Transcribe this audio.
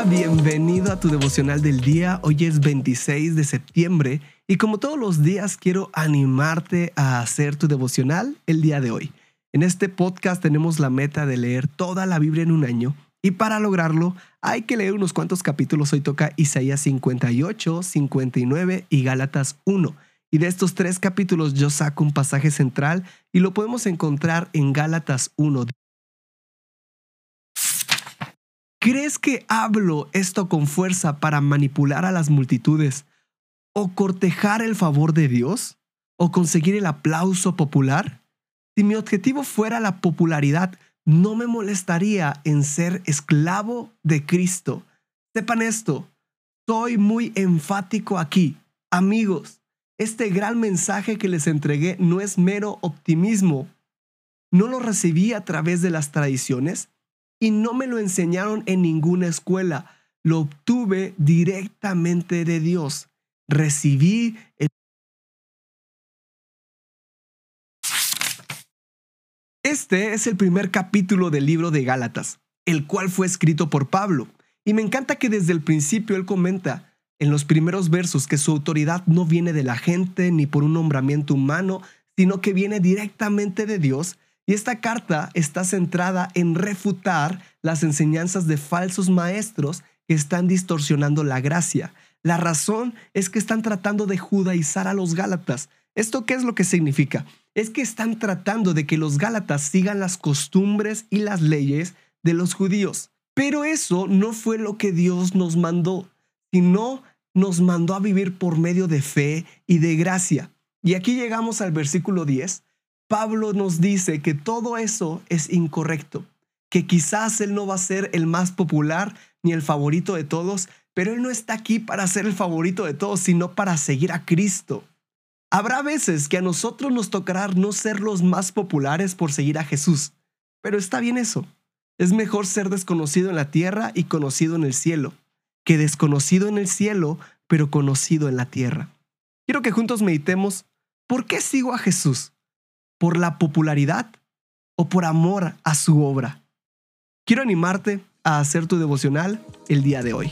Bienvenido a tu devocional del día. Hoy es 26 de septiembre y como todos los días quiero animarte a hacer tu devocional el día de hoy. En este podcast tenemos la meta de leer toda la Biblia en un año y para lograrlo hay que leer unos cuantos capítulos. Hoy toca Isaías 58, 59 y Gálatas 1. Y de estos tres capítulos yo saco un pasaje central y lo podemos encontrar en Gálatas 1. ¿Crees que hablo esto con fuerza para manipular a las multitudes? ¿O cortejar el favor de Dios? ¿O conseguir el aplauso popular? Si mi objetivo fuera la popularidad, no me molestaría en ser esclavo de Cristo. Sepan esto, soy muy enfático aquí. Amigos, este gran mensaje que les entregué no es mero optimismo. No lo recibí a través de las tradiciones, y no me lo enseñaron en ninguna escuela. Lo obtuve directamente de Dios. Recibí el... Este es el primer capítulo del libro de Gálatas, el cual fue escrito por Pablo. Y me encanta que desde el principio él comenta en los primeros versos que su autoridad no viene de la gente ni por un nombramiento humano, sino que viene directamente de Dios y esta carta está centrada en refutar las enseñanzas de falsos maestros que están distorsionando la gracia. La razón es que están tratando de judaizar a los Gálatas. ¿Esto qué es lo que significa? Es que están tratando de que los Gálatas sigan las costumbres y las leyes de los judíos. Pero eso no fue lo que Dios nos mandó, sino nos mandó a vivir por medio de fe y de gracia. Y aquí llegamos al versículo 10, Pablo nos dice que todo eso es incorrecto, que quizás él no va a ser el más popular ni el favorito de todos, pero él no está aquí para ser el favorito de todos, sino para seguir a Cristo. Habrá veces que a nosotros nos tocará no ser los más populares por seguir a Jesús, pero está bien eso. Es mejor ser desconocido en la tierra y conocido en el cielo, que desconocido en el cielo, pero conocido en la tierra. Quiero que juntos meditemos, ¿por qué sigo a Jesús? Por la popularidad o por amor a su obra. Quiero animarte a hacer tu devocional el día de hoy.